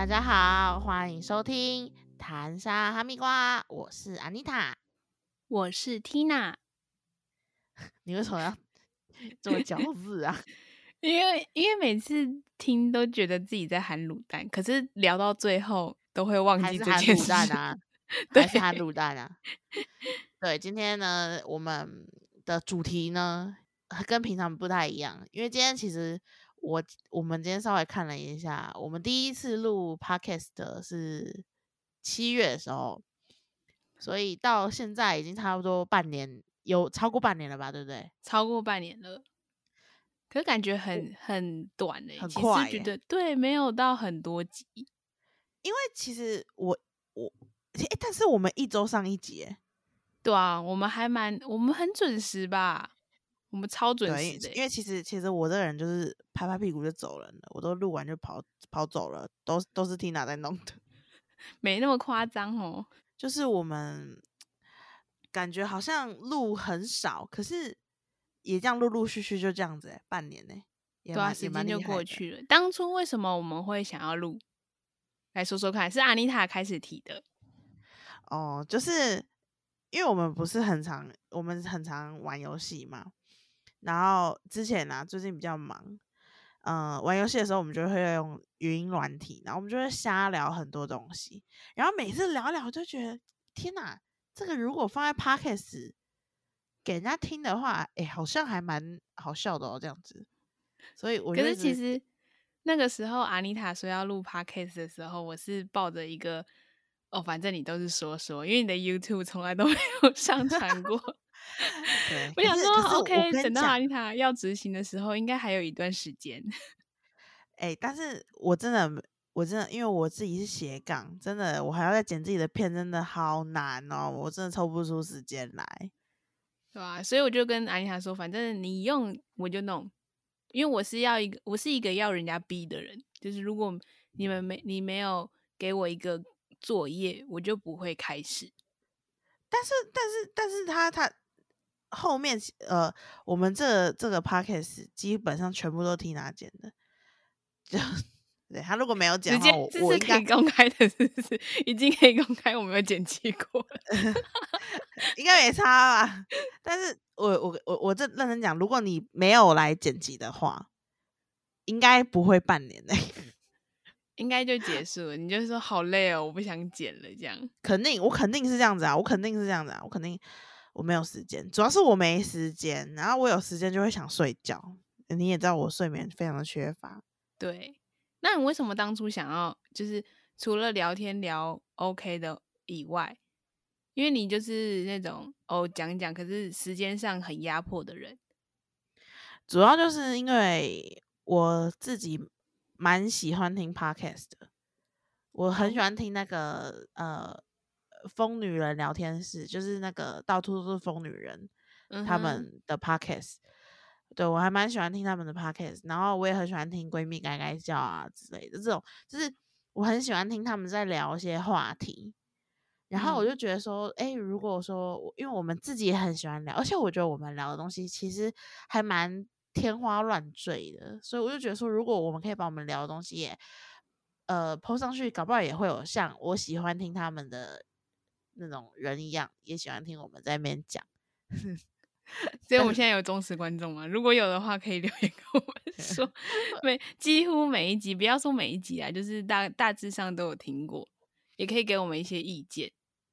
大家好，欢迎收听《谈沙哈密瓜》，我是安妮塔，我是 Tina。你为什么要这么 矫字啊？因为因为每次听都觉得自己在喊卤蛋，可是聊到最后都会忘记这件事啊，还是喊卤蛋啊？对，今天呢，我们的主题呢跟平常不太一样，因为今天其实。我我们今天稍微看了一下，我们第一次录 podcast 是七月的时候，所以到现在已经差不多半年，有超过半年了吧？对不对？超过半年了，可感觉很很短诶，很快。觉得对，没有到很多集，因为其实我我哎，但是我们一周上一集，对啊，我们还蛮我们很准时吧。我们超准时的，因为其实其实我这个人就是拍拍屁股就走人了，我都录完就跑跑走了，都都是 Tina 在弄的，没那么夸张哦。就是我们感觉好像录很少，可是也这样陆陆续续就这样子哎，半年呢，对啊，时间就过去了。当初为什么我们会想要录？来说说看，是阿妮塔开始提的。哦，就是因为我们不是很常，我们很常玩游戏嘛。然后之前呢，最近比较忙，嗯，玩游戏的时候我们就会用语音软体，然后我们就会瞎聊很多东西。然后每次聊聊，就觉得天哪，这个如果放在 podcast 给人家听的话，哎，好像还蛮好笑的哦，这样子。所以我可是其实那个时候阿妮塔说要录 podcast 的时候，我是抱着一个哦，反正你都是说说，因为你的 YouTube 从来都没有上传过。我想说，OK，等到阿丽塔要执行的时候，应该还有一段时间。哎，但是我真的，我真的，因为我自己是斜杠，真的，我还要再剪自己的片，真的好难哦，我真的抽不出时间来，对吧？所以我就跟阿丽塔说，反正你用我就弄，因为我是要一个，我是一个要人家逼的人，就是如果你们没你没有给我一个作业，我就不会开始。但是，但是，但是他他。后面呃，我们这这个 podcast 基本上全部都听他剪的，就对他如果没有剪的话，我是可以公开的，是不是？已经可以公开，我没有剪辑过，应该没差吧？但是我我我我这认真讲，如果你没有来剪辑的话，应该不会半年内，应该就结束了。你就说好累哦，我不想剪了，这样肯定，我肯定是这样子啊，我肯定是这样子啊，我肯定。我没有时间，主要是我没时间，然后我有时间就会想睡觉。你也知道我睡眠非常的缺乏。对，那你为什么当初想要就是除了聊天聊 OK 的以外，因为你就是那种哦讲讲，可是时间上很压迫的人。主要就是因为我自己蛮喜欢听 Podcast 的，我很喜欢听那个呃。疯女人聊天室就是那个到处都是疯女人，他们的 podcast，对我还蛮喜欢听他们的 podcast，然后我也很喜欢听闺蜜该该叫啊之类的这种，就是我很喜欢听他们在聊一些话题，然后我就觉得说，哎，如果说因为我们自己也很喜欢聊，而且我觉得我们聊的东西其实还蛮天花乱坠的，所以我就觉得说，如果我们可以把我们聊的东西也呃抛上去，搞不好也会有像我喜欢听他们的。那种人一样，也喜欢听我们在那边讲。所以我们现在有忠实观众吗？如果有的话，可以留言跟我们 说。每几乎每一集，不要说每一集啊，就是大大致上都有听过，也可以给我们一些意见。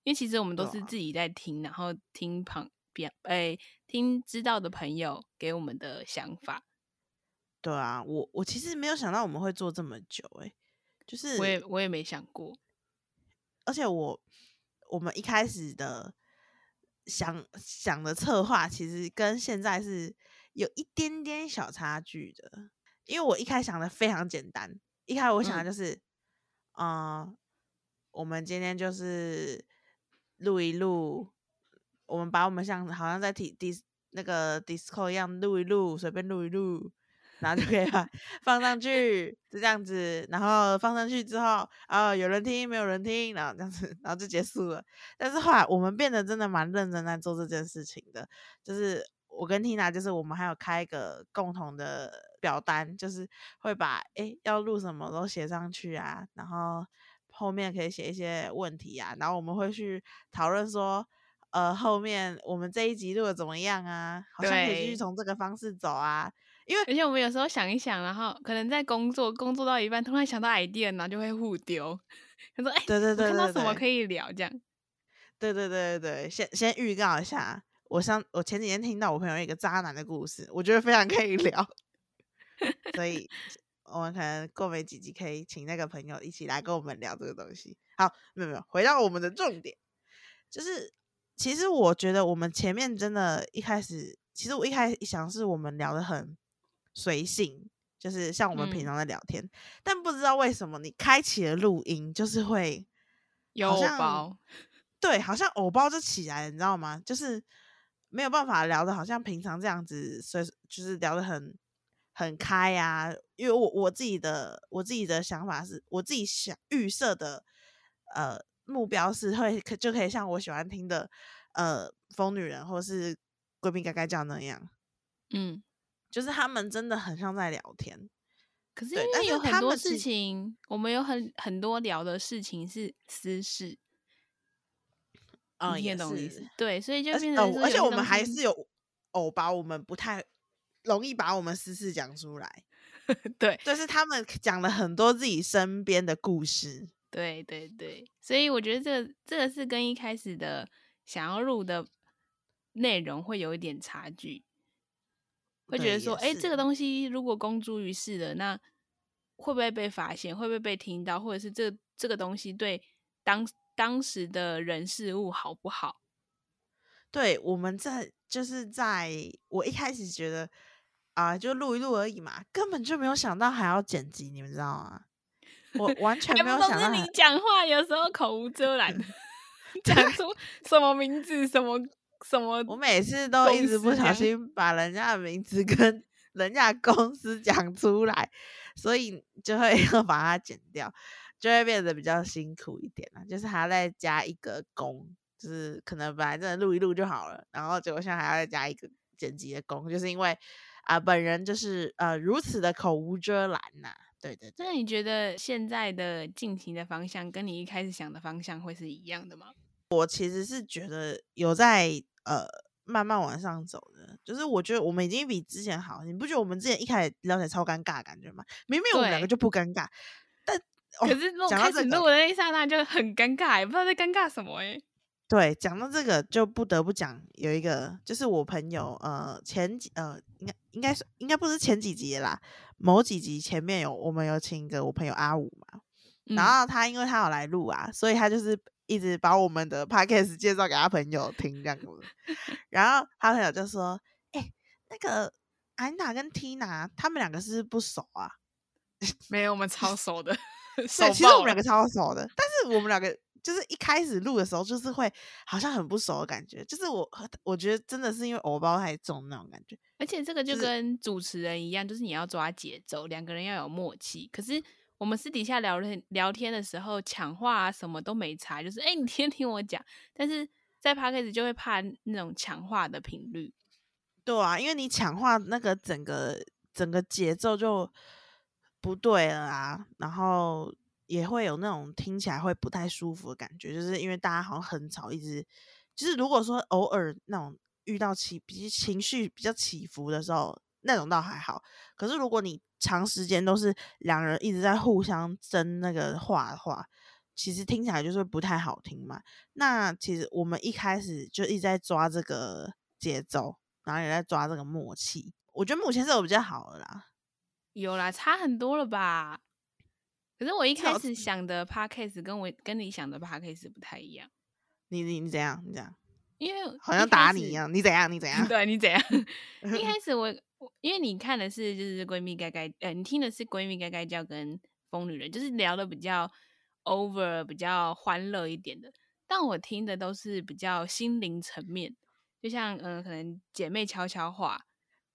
因为其实我们都是自己在听，然后听旁边哎听知道的朋友给我们的想法。对啊，我我其实没有想到我们会做这么久，哎，就是我也我也没想过，而且我。我们一开始的想想的策划，其实跟现在是有一点点小差距的。因为我一开想的非常简单，一开始我想的就是，嗯，我们今天就是录一录，我们把我们像好像在提 D D 那个 Disco 一样录一录，随便录一录。然后就可以把放上去，就这样子。然后放上去之后，啊，有人听，没有人听，然后这样子，然后就结束了。但是后来我们变得真的蛮认真在做这件事情的，就是我跟 Tina 就是我们还有开一个共同的表单，就是会把哎要录什么都写上去啊，然后后面可以写一些问题啊，然后我们会去讨论说，呃，后面我们这一集录的怎么样啊？好像可以继续对从这个方式走啊，因为而且我们有时候想一想，然后可能在工作工作到一半，突然想到 idea，然后就会互丢。他说：“哎、对对我看到对对对什么可以聊？”这样。对对对对对，先先预告一下，我上我前几天听到我朋友一个渣男的故事，我觉得非常可以聊，所以我们可能过没几集可以请那个朋友一起来跟我们聊这个东西。好，没有没有，回到我们的重点，就是其实我觉得我们前面真的一开始，其实我一开始想是我们聊的很随性，就是像我们平嗯。常在聊天，但不知道为什么你开启了录音，就是会有偶包，对，好像偶包就起来了，你知道吗？就是没有办法聊的，好像平常这样子，所以就是聊的很很开呀、因为我我自己的我自己的想法是，我自己想预设的呃目标是会可就可以像我喜欢听的呃疯女人或是闺蜜该该叫那样，嗯。就是他们真的很像在聊天。可是因为有很多事情，我们有很很多聊的事情是私事，嗯，你也懂意思是？对，所以就变成哦而且我们还是有偶把，我们不太容易把我们私事讲出来。对就是他们讲了很多自己身边的故事。对对对，所以我觉得这个这个是跟一开始的想要录的内容会有一点差距，会觉得说，也哎，这个东西如果公诸于世了，那会不会被发现？会不会被听到？或者是这这个东西对当当时的人事物好不好？对，我们在就是在我一开始觉得啊、就录一录而已嘛，根本就没有想到还要剪辑，你们知道吗？我完 全没有想到你讲话有时候口无遮拦，讲出什么名字什么什么，我每次都一直不小心把人家的名字跟人家公司讲出来，所以就会要把它剪掉，就会变得比较辛苦一点了。就是还要再加一个工，就是可能本来真的录一录就好了，然后结果现在还要再加一个剪辑的工，就是因为啊、本人就是呃如此的口无遮拦呐、对对对。那你觉得现在的进行的方向跟你一开始想的方向会是一样的吗？我其实是觉得有在呃慢慢往上走的，就是我觉得我们已经比之前好。你不觉得我们之前一开始聊起来超尴尬的感觉吗？明明我们两个就不尴尬，但哦可是录讲到这个开始录的那一刹那就很尴尬，也不知道在尴尬什么哎、对，讲到这个就不得不讲有一个，就是我朋友呃前几呃应该应该是应该不是前几集啦，某几集前面有我们有请一个我朋友阿五嘛，然嗯后他因为他有来录啊，所以他就是一直把我们的 podcast 介绍给他朋友听这样子。然后他朋友就说：“哎、那个安娜跟 Tina 他们两个是不熟啊？没有我们超熟的，熟对，其实我们两个超熟的，但是我们两个就是一开始录的时候，就是会好像很不熟的感觉。就是我我觉得真的是因为偶包太重那种感觉。而且这个就就是跟主持人一样，就是你要抓节奏，两个人要有默契。可是我们私底下聊天聊天的时候，抢话啊什么都没差，就是哎、诶你先听我讲。但是在 p a c k a g e 就会怕那种抢话的频率。对啊，因为你抢话那个整个整个节奏就不对了啊，然后也会有那种听起来会不太舒服的感觉，就是因为大家好像很吵，一直就是如果说偶尔那种遇到起比情绪比较起伏的时候，那种倒还好。可是如果你长时间都是两人一直在互相争那个话的话，其实听起来就是不太好听嘛。那其实我们一开始就一直在抓这个节奏，然后也在抓这个默契。我觉得目前是有比较好的啦。有啦，差很多了吧？可是我一开始想的 podcast 跟我跟你想的 podcast 不太一样，你你你怎样？你怎样？因为好像打你一样。你怎样？你怎 样？对你怎样？一开 始我我因为你看的是就是闺蜜该该，呃，你听的是闺蜜该该叫跟疯女人，就是聊的比较 over 比较欢乐一点的，但我听的都是比较心灵层面，就像嗯、呃可能姐妹悄悄话，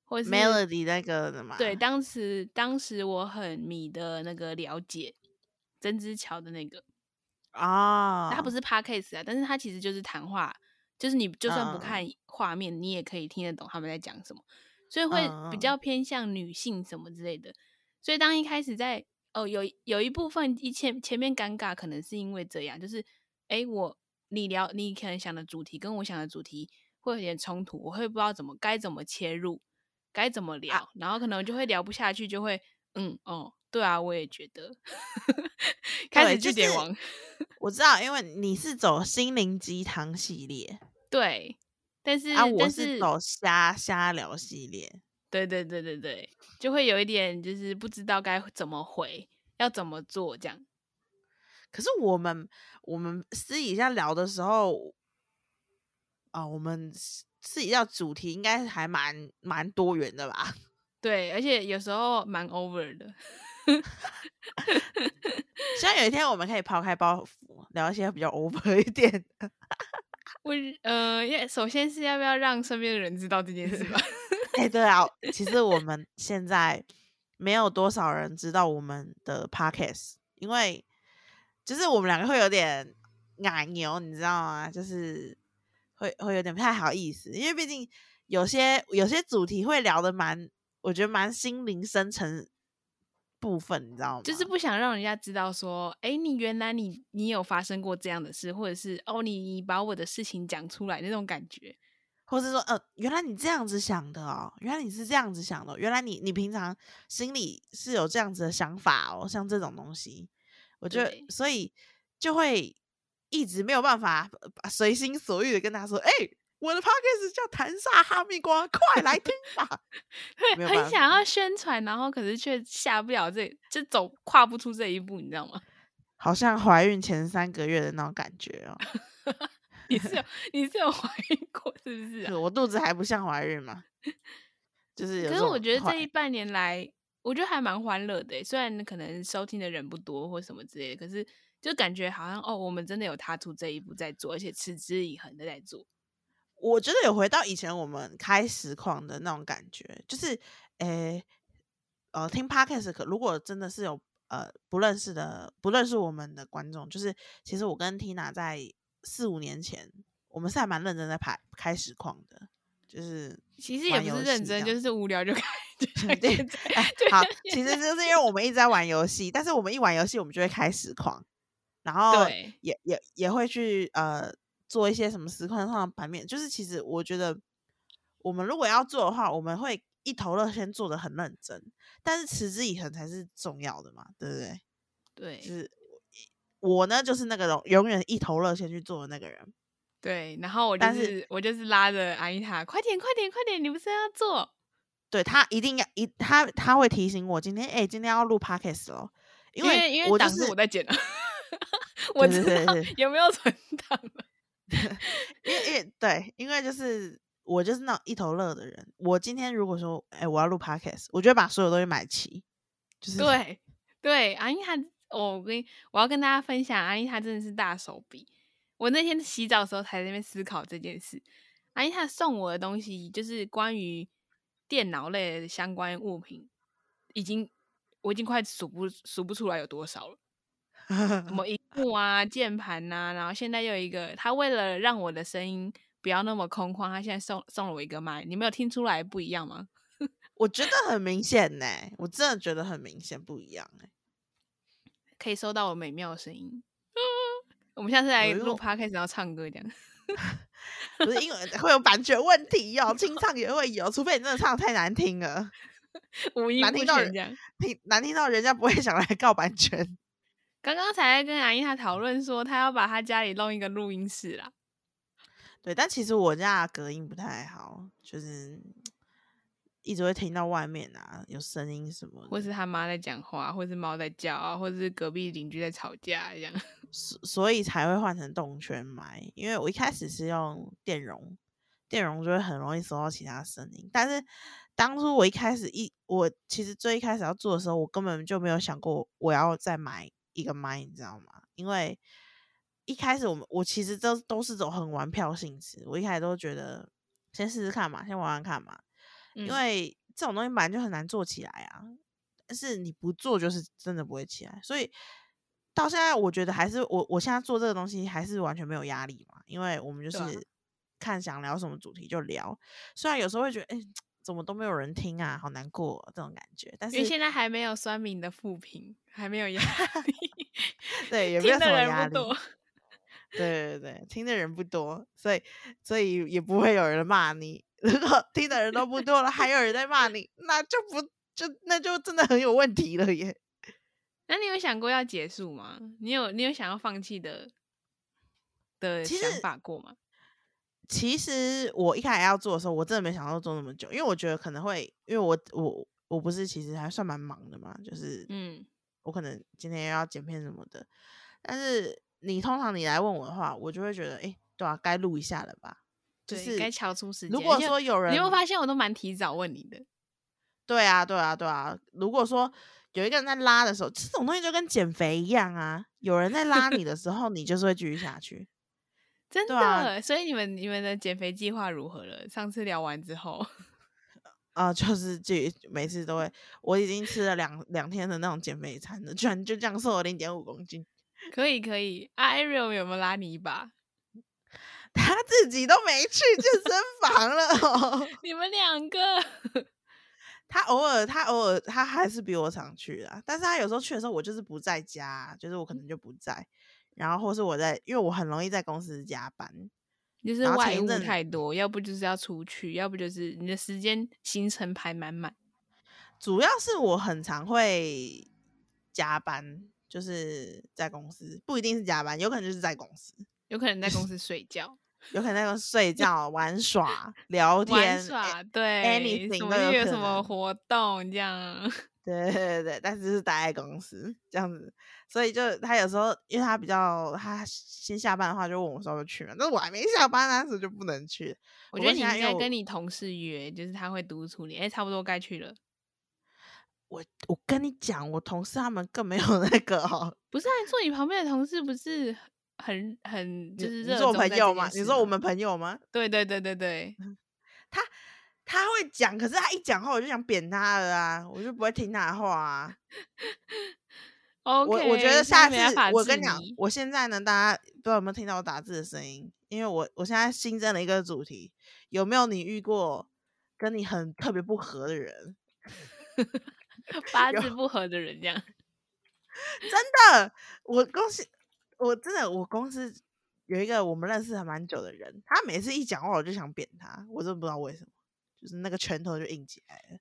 或者是 Melody 那个的嘛。对，当时当时我很迷的那个了解曾之乔的那个，啊，他不是。podcast 啊，但是他其实就是谈话，就是你就算不嗯。看画面，你也可以听得懂他们在讲什么，所以会比较偏向女性什么之类的。所以当一开始在哦有有一部分一前前面尴尬，可能是因为这样，就是诶，我你聊你可能想的主题跟我想的主题会有点冲突，我会不知道怎么该怎么切入，该怎么聊，然后可能就会聊不下去，就会嗯哦，对啊，我也觉得 开始就是据点王，我知道，因为你是走心灵鸡汤系列，对，但是、啊，我但是走瞎瞎聊系列。对对对对对，就会有一点就是不知道该怎么回，要怎么做这样。可是我们我们私底下聊的时候，啊、我们私私底下主题应该还蛮蛮多元的吧？对，而且有时候蛮 over 的。希望有一天我们可以抛开包袱，聊一些比较 over 一点的。我呃，要首先是要不要让身边的人知道这件事吧？哎、对啊，其实我们现在没有多少人知道我们的 podcast，因为就是我们两个会有点奶牛，你知道吗？就是会会有点不太好意思，因为毕竟有些有些主题会聊的蛮，我觉得蛮心灵深沉部分，你知道吗？就是不想让人家知道说，哎，你原来你你有发生过这样的事，或者是哦，你你把我的事情讲出来那种感觉。或是说，呃，原来你这样子想的哦，原来你是这样子想的哦，原来你你平常心里是有这样子的想法哦，像这种东西，我觉得所以就会一直没有办法随心所欲的跟他说，哎、我的 podcast 叫谈煞哈密瓜，快来听吧。很想要宣传，然后可是却下不了这，就走跨不出这一步，你知道吗？好像怀孕前三个月的那种感觉哦，你是有 你是有怀孕过是不是、啊？我肚子还不像怀孕嘛，就是有可是我觉得这一半年来，我觉得还蛮欢乐的欸。虽然可能收听的人不多或什么之类的，可是就感觉好像哦，我们真的有踏出这一步在做，而且持之以恒的在做。我觉得有回到以前我们开实况的那种感觉，就是，诶、呃，听 podcast 可如果真的是有呃不认识的不认识我们的观众，就是其实我跟 Tina 在四五年前，我们是还蛮认真在拍开实况的，就是其实也不是认真，就是。无聊就 开，对现在哎就好其实就是因为我们一直在玩游戏，但是我们一玩游戏，我们就会开实况，然后对。也也也会去呃做一些什么实况上的版面。就是其实我觉得，我们如果要做的话，我们会一头热先做的很认真，但是持之以恒才是重要的嘛，对不对？对就是我呢，就是那个永永远一头热先去做的那个人。对，然后我就但是是我就是拉着阿姨塔，快点快点快点，你不是要做？对他一定要一他他会提醒我今天哎、今天要录 podcast 咯，因因为因为档我就是是我在剪的，我对知道有没有存档了。因为因为对，因为就是我就是那种一头热的人。我今天如果说，哎、我要录 podcast，我就会把所有东西买齐。就是对对，阿妮塔，我跟我要跟大家分享，阿妮她真的是大手笔。我那天洗澡的时候才在那边思考这件事。阿妮她送我的东西，就是关于电脑类的相关物品，已经我已经快数不数不出来有多少了。什么荧幕啊、键盘呐、然后现在又有一个，他为了让我的声音不要那么空旷，他现在送送了我一个麦，你没有听出来不一样吗？我觉得很明显呢、我真的觉得很明显不一样哎、可以收到我美妙的声音。我们下次来录 podcast，然后唱歌这样。不是因为会有版权问题哦，清唱也会有，除非你真的唱得太难听了，五音不难听到这样。听难听到人家不会想来告版权。刚刚才在跟阿姨她讨论说，她要把她家里弄一个录音室啦。对，但其实我家隔音不太好，就是一直会听到外面啊有声音什么的。或是他妈在讲话，或是猫在叫啊，或者是隔壁邻居在吵架这样。所所以才会换成动圈麦，因为我一开始是用电容，电容就会很容易收到其他声音。但是当初我一开始一我其实最一开始要做的时候，我根本就没有想过我要再买一个麦，你知道吗？因为一开始我们我其实都都是走很玩票性质，我一开始都觉得先试试看嘛，先玩玩看嘛，因嗯为这种东西本来就很难做起来啊，但是你不做就是真的不会起来，所以到现在我觉得还是我我现在做这个东西还是完全没有压力嘛，因为我们就是看想聊什么主题就聊。虽然有时候会觉得，哎、怎么都没有人听啊，好难过、哦、这种感觉。但是因为现在还没有酸民的复评，还没有压 力，对，也没有什么压力。对对对，听的人不多，所以所以也不会有人骂你。如果听的人都不多了，还有人在骂你，那就不就那就真的很有问题了耶。那你有想过要结束吗？你有你有想要放弃的的想法过吗？其实我一开始要做的时候，我真的没想到做那么久，因为我觉得可能会，因为我我我不是其实还算蛮忙的嘛，就是嗯，我可能今天又要剪片什么的，但是你通常你来问我的话，我就会觉得，哎、对啊，该录一下了吧？就，是该敲出时间。如果说有人，你有发现我都蛮提早问你的？对啊，对啊，对啊。如果说有一个人在拉的时候，这种东西就跟减肥一样啊，有人在拉你的时候，你就是会继续下去。真的，啊所以你们你们的减肥计划如何了？上次聊完之后，啊、就是就每次都会，我已经吃了两两天的那种减肥餐了，居然就这样瘦了零点五公斤，可以可以。啊 Ariel 有没有拉你一把？他自己都没去健身房了、哦。你们两个，他偶尔，他偶尔，他还是比我常去啊。但是他有时候去的时候，我就是不在家，就是我可能就不在，然后或是我在，因为我很容易在公司加班。就是外务太多，要不就是要出去，要不就是你的时间行程排满满。主要是我很常会加班，就是在公司，不一定是加班，有可能就是在公司，有可能在公司 睡觉、有可能在公司睡觉、玩耍、聊天、玩耍，对 anything 又有什么活动这样。对 对对，但是是待在公司这样子，所以就他有时候因为他比较他先下班的话，就问我说要去嘛，但是我还没下班啊，所以就不能去。我觉得你应该跟你同事约，就是他会督促你，哎、差不多该去了。我我跟你讲，我同事他们更没有那个哦，不是啊，坐你旁边的同事不是很很就是你说我热衷在这朋友吗？件事吗你说我们朋友吗？对对对对对，他会讲，可是他一讲话我就想扁他了啊，我就不会听他的话啊。OK，我我觉得下次我跟你讲，我现在呢，大家不知道有没有听到我打字的声音？因为我我现在新增了一个主题，有没有你遇过跟你很特别不合的人？八字不合的人这样。真的，我公司我真的我公司有一个我们认识还蛮久的人，他每次一讲话我就想扁他，我真的不知道为什么，就是那个拳头就硬起来了。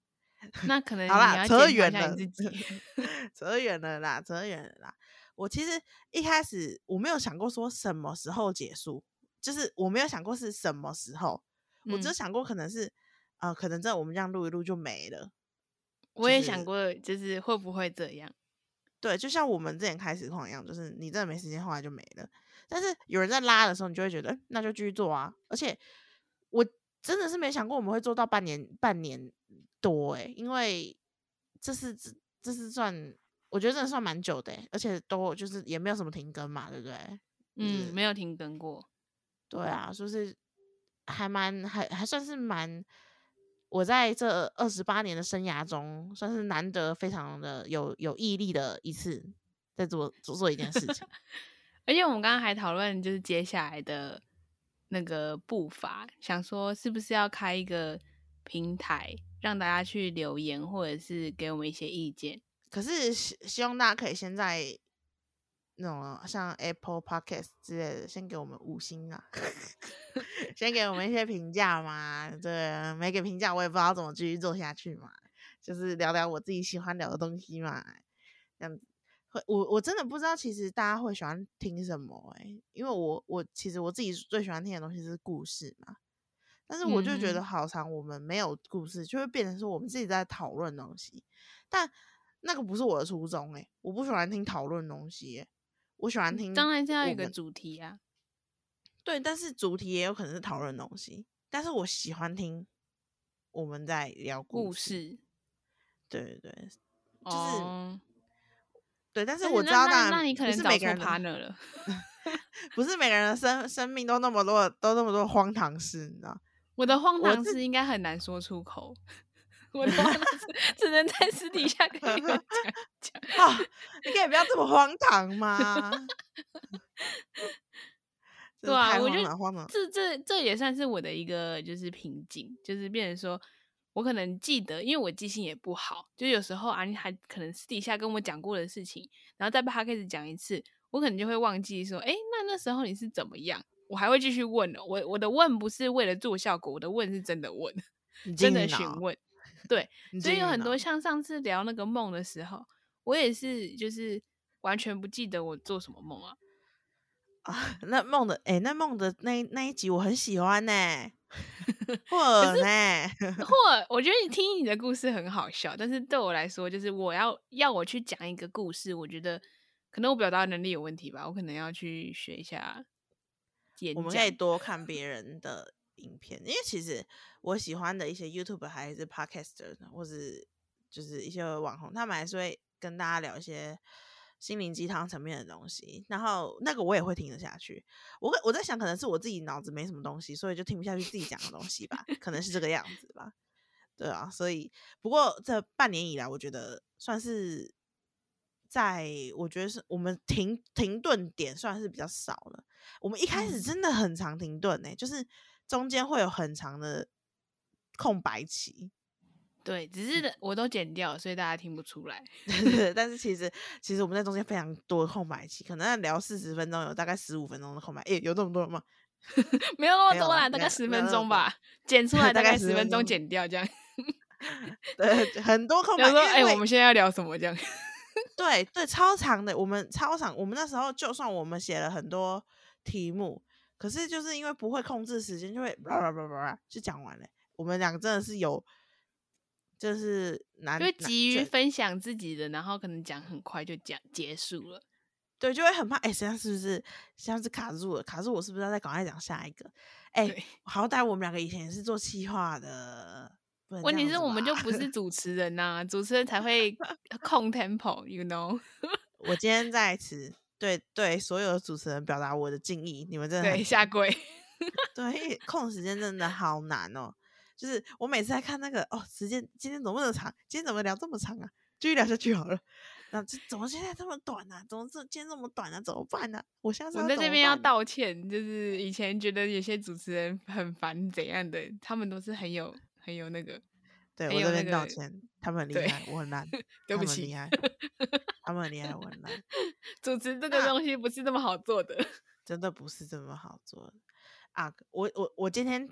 那可能好啦扯远了。扯远了啦，扯远了啦。我其实一开始我没有想过说什么时候结束，就是我没有想过是什么时候，我只有嗯想过可能是呃，可能在我们这样录一录就没了。我也想过，就是会不会这样？对，就像我们之前开实况一样，就是你真的没时间，后来就没了。但是有人在拉的时候，你就会觉得，嗯那就继续做啊。而且我真的是没想过我们会做到半年，半年多诶、因为这是这这是算，我觉得真的算蛮久的、欸，而且都就是也没有什么停更嘛，对不对？就是嗯，没有停更过。对啊，就是还蛮还还算是蛮，我在这二十八年的生涯中，算是难得非常的有有毅力的一次，在做做做一件事情。而且我们刚刚还讨论，就是接下来的那个步伐，想说是不是要开一个平台，让大家去留言，或者是给我们一些意见。可是希希望大家可以先在那种像 Apple Podcast 之类的，先给我们五星啊，先给我们一些评价嘛。对，没给评价，我也不知道怎么继续做下去嘛。就是聊聊我自己喜欢聊的东西嘛，这样子。会，我我真的不知道，其实大家会喜欢听什么诶、因为我我其实我自己最喜欢听的东西是故事嘛，但是我就觉得嗯。好长我们没有故事，就会变成说我们自己在讨论东西，但那个不是我的初衷诶、我不喜欢听讨论东西、欸，我喜欢听当然是要有一个主题啊。对，但是主题也有可能是讨论东西，但是我喜欢听我们在聊故事，事，对对对哦，对，但是我知道，那那那你可能是每个人的 partner 了。不是每个人的生生命都那么多都那么多荒唐事，你知道？我的荒唐事应该很难说出口，我的荒唐事只能在私底下跟你们 讲讲。啊，你可以不要这么荒唐吗？对啊，我觉得慌了，这这这也算是我的一个就是瓶颈，就是变成说我可能记得，因为我记性也不好，就有时候啊，你还可能私底下跟我讲过的事情，然后再被他开始讲一次，我可能就会忘记说，哎，那那时候你是怎么样？我还会继续问的。我我的问不是为了做效果，我的问是真的问，真的询问。对，所以有很多像上次聊那个梦的时候，我也是就是完全不记得我做什么梦啊啊！那梦的哎，那梦的那那一集我很喜欢呢，或呢，或我觉得你听你的故事很好笑，但是对我来说，就是我要要我去讲一个故事，我觉得可能我表达能力有问题吧，我可能要去学一下。我们可以多看别人的。影片，因为其实我喜欢的一些 YouTube 还是 Podcaster，或是就是一些网红，他们还是会跟大家聊一些心灵鸡汤层面的东西。然后那个我也会听得下去。我我在想，可能是我自己脑子没什么东西，所以就听不下去自己讲的东西吧，可能是这个样子吧。对啊，所以不过这半年以来，我觉得算是在我觉得是我们停停顿点算是比较少了。我们一开始真的很长停顿呢，就是。中间会有很长的空白期，对，只是我都剪掉，所以大家听不出来。但是其实，其实我们在中间非常多的空白期，可能聊四十分钟，有大概十五分钟的空白。诶，有这么多吗？没有那么多啦，大概十分钟吧，剪出来 大概十分钟，剪掉这样。对，很多空白。说，哎，我们现在要聊什么？这样？对对，超长的，我们超长。我们那时候就算我们写了很多题目。可是就是因为不会控制时间，就会叭叭叭叭就讲完了。我们两个真的是有，就是难，就急于分享自己的，然后可能讲很快就讲结束了。对，就会很怕，哎，现在是不是像是卡住了？卡住，我是不是要再赶快讲下一个？哎，好歹我们两个以前也是做企划的，问题是我们就不是主持人呐，主持人才会控 tempo，you know？我今天在此。对对，所有的主持人表达我的敬意，你们真的对下跪。对，控时间真的好难哦。就是我每次在看那个哦，时间今天怎么那么长？今天怎么聊这么长啊？继续聊下去好了。那这怎么现在这么短呢？怎么这今天这么短呢？怎么办呢？我现在我在这边要道歉，就是以前觉得有些主持人很烦怎样的，他们都是很有很有那个。对我这边道歉，他们很厉害，我很烂。对不起，厉害。他们很厉害，我很烂。主持这个东西不是这么好做的，真的不是这么好做的啊！我我我今天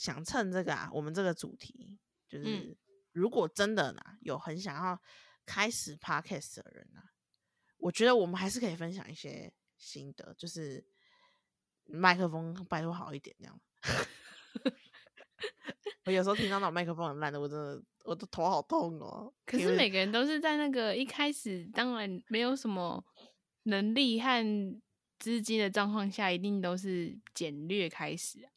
想趁这个啊，我们这个主题就是，如果真的呢有很想要开始 podcast 的人啊，我觉得我们还是可以分享一些心得，就是麦克风拜托好一点这样。我有时候听到那种麦克风很烂的，我真的我的头好痛哦。可是每个人都是在那个一开始，当然没有什么能力和资金的状况下，一定都是简略开始，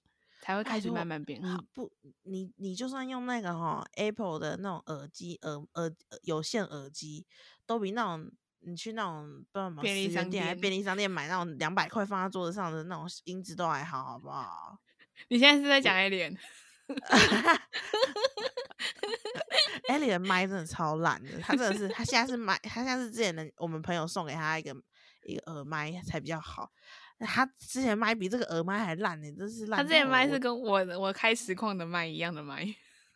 才会开始慢慢变好。不，你你就算用那个哈 Apple 的那种耳机耳耳有线耳机，都比那种你去那种不知道什么便利商店、便利商店 买那种两百块放在桌子上的那种音质都还好，好不好？你现在是在讲 A 脸？艾莉的麦真的超烂的，他真的是，他现在是麦，他现在是之前的我们朋友送给他一个一个耳麦才比较好，他之前麦比这个耳麦还烂呢，真是烂。他之前麦是跟我我开实况的麦一样的麦，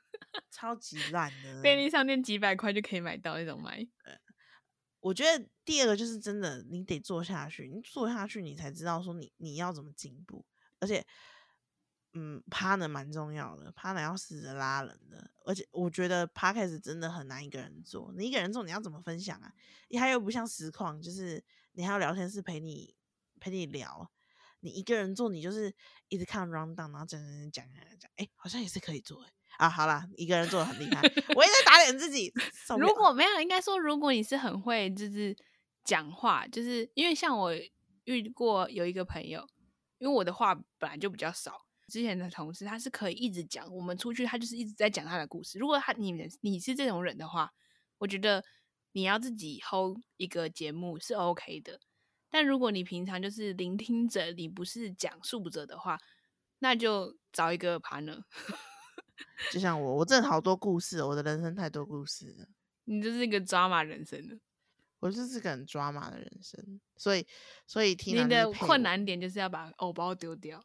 超级烂的，便利商店几百块就可以买到那种麦。我觉得第二个就是真的，你得做下去，你做下去，你才知道说你你要怎么进步，而且。嗯，partner 蛮重要的，partner 要试着拉人的，而且我觉得 podcast 真的很难一个人做。你一个人做，你要怎么分享啊？你还又不像实况，就是你还有聊天室陪你陪你聊。你一个人做，你就是一直看 round down，然后讲讲讲讲讲，哎，好像也是可以做哎。啊，好啦，一个人做的很厉害，我也在打脸自己。如果没有，应该说，如果你是很会就是讲话，就是因为像我遇过有一个朋友，因为我的话本来就比较少。之前的同事，他是可以一直讲，我们出去，他就是一直在讲他的故事。如果他你你是这种人的话，我觉得你要自己 hold 一个节目是 OK 的。但如果你平常就是聆听者，你不是讲述者的话，那就找一个 partner。就像我，我真的好多故事，我的人生太多故事了。你就是一个抓马人生的。我就是个很抓马的人生，所以所以听你的困难点就是要把偶包丢掉。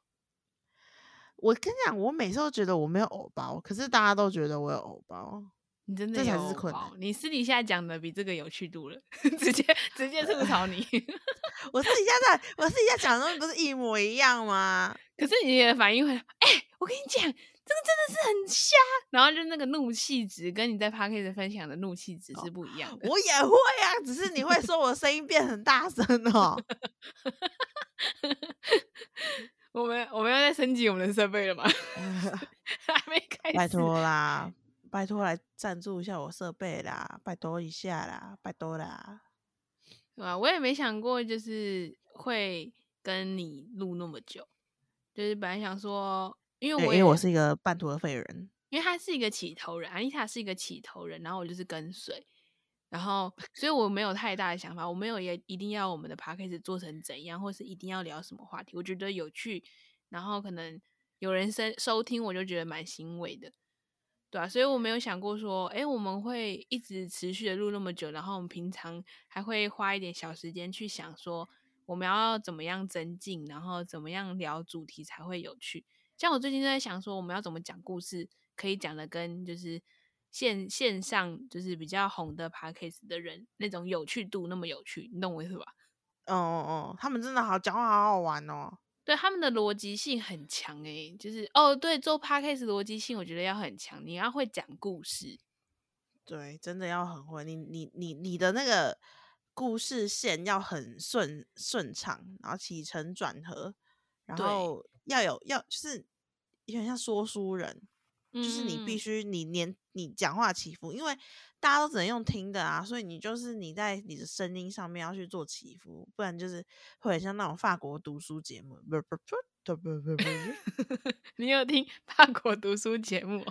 我跟你讲，我每次都觉得我没有偶包，可是大家都觉得我有偶包。你真的这才是困难。你私底下讲的比这个有趣度了，直接直接吐槽你。我私底下在，我私底下讲的东西不是一模一样吗？可是你的反应会，哎，我跟你讲，这个真的是很瞎。然后就那个怒气值跟你在 p a r k e 分享的怒气值是不一样的。我也会啊，只是你会说我声音变很大声哦。我们我们要再升级我们的设备了吗？还没开始。拜托啦，拜托来赞助一下我设备啦，拜托一下啦，拜托啦。对吧？我也没想过就是会跟你录那么久，就是本来想说，因为我因为我是一个半途而废人，因为他是一个起头人，安妮塔是一个起头人，然后我就是跟随。然后，所以我没有太大的想法，我没有也一定要我们的 p a c k a g e 做成怎样，或是一定要聊什么话题。我觉得有趣，然后可能有人收收听，我就觉得蛮欣慰的，对啊，所以我没有想过说，哎，我们会一直持续的录那么久，然后我们平常还会花一点小时间去想说，我们要怎么样增进，然后怎么样聊主题才会有趣。像我最近在想说，我们要怎么讲故事，可以讲的跟就是。线线上就是比较红的 p a c k a s e 的人，那种有趣度那么有趣，你懂我意思吧？哦哦哦，他们真的好讲话，好好玩哦。对，他们的逻辑性很强诶，就是哦，对，做 podcast 逻辑性我觉得要很强，你要会讲故事。对，真的要很会，你你你你的那个故事线要很顺顺畅，然后起承转合，然后要有要就是有点像说书人。就是你必须你连你讲话起伏，因为大家都只能用听的啊，所以你就是你在你的声音上面要去做起伏，不然就是会很像那种法国读书节目。不不不你有听 法国读书节目？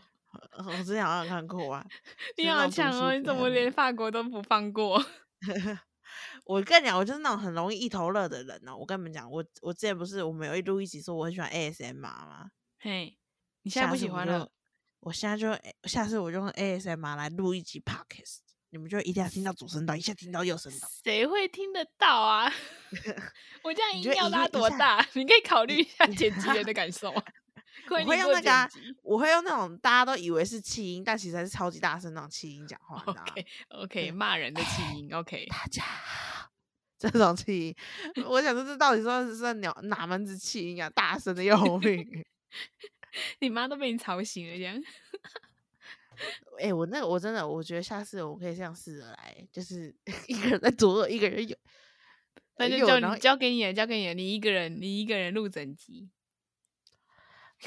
我之前好像看过啊。你好强哦！你怎么连法国都不放过？我跟你讲，我就是那种很容易一头热的人哦。我跟你们讲，我我之前不是我们有一录一起说我很喜欢 ASMR 吗？嘿，你现在不喜欢了？我现在就下次我就用 ASMR 来录一集 Podcast，你们就一定要听到主声道，一下听到右声道。谁会听得到啊？我这样音要拉多大？你可以考虑一下剪辑人的感受。我会用那个，我会用那种大家都以为是气音，但其实是超级大声那种气音讲话。OK OK，骂人的气音。OK，大家好，这种气音，我想说这到底说是鸟哪门子气音啊？大声的要命。你妈都被你吵醒了，这样。哎，我那我真的，我觉得下次我可以这样试着来，就是 一个人在左耳，一个人有，那就交你交给你，交给你，你一个人，你一个人录整集。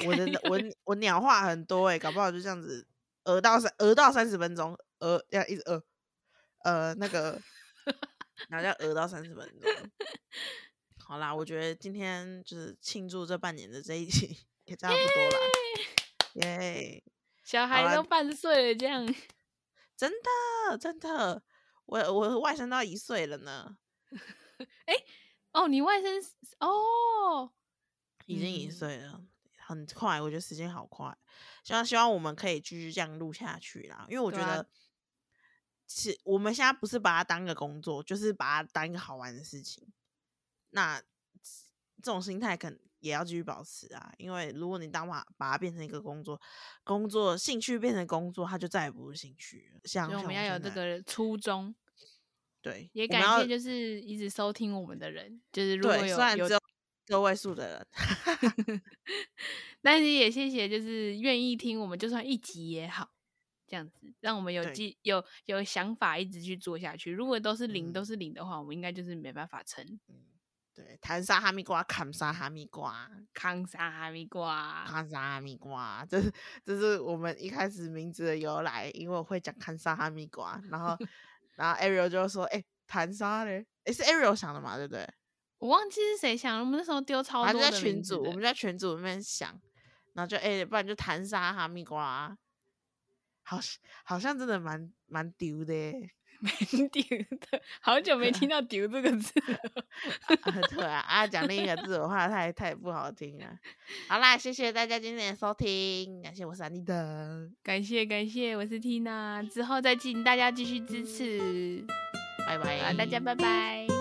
我的我我鸟话很多哎，搞不好就这样子，耳到三耳到三十分钟，耳要一直耳，呃那个，然后要耳到三十分钟。好啦，我觉得今天就是庆祝这半年的这一期。也差不多了，耶！小孩都半岁了，这样真的真的，我我外甥到一岁了呢。哎，哦，你外甥哦，已经一岁了，很快，我觉得时间好快。希望希望我们可以继续这样录下去啦，因为我觉得，是我们现在不是把它当个工作，就是把它当一个好玩的事情。那这种心态可能。也要继续保持啊，因为如果你当把把它变成一个工作，工作兴趣变成工作，它就再也不是兴趣了。像我们要有这个初衷，对，也感谢就是一直收听我们的人，就是如果有有个位数的人，但是也谢谢就是愿意听我们，就算一集也好，这样子让我们有记有有想法一直去做下去。如果都是零都是零的话，我们应该就是没办法撑。对，弹沙哈密瓜，砍沙哈密瓜，扛沙哈密瓜，扛沙哈密瓜，这是这是我们一开始名字的由来，因为我会讲看沙哈密瓜，然后 然后 Ariel 就说，哎，弹沙嘞，哎是 Ariel 想的嘛，对不对？我忘记是谁想，我们那时候丢超多在群组，我们在群组里面想，然后就哎，不然就弹沙哈密瓜，好好像真的蛮蛮丢的。没丢的，好久没听到“丢”这个字了。对啊，啊，讲另一个字的话，太太不好听了。好啦，谢谢大家今天的收听，感谢我是安妮的，感谢感谢我是 Tina，，之后再请大家继续支持。拜拜，好，大家拜拜。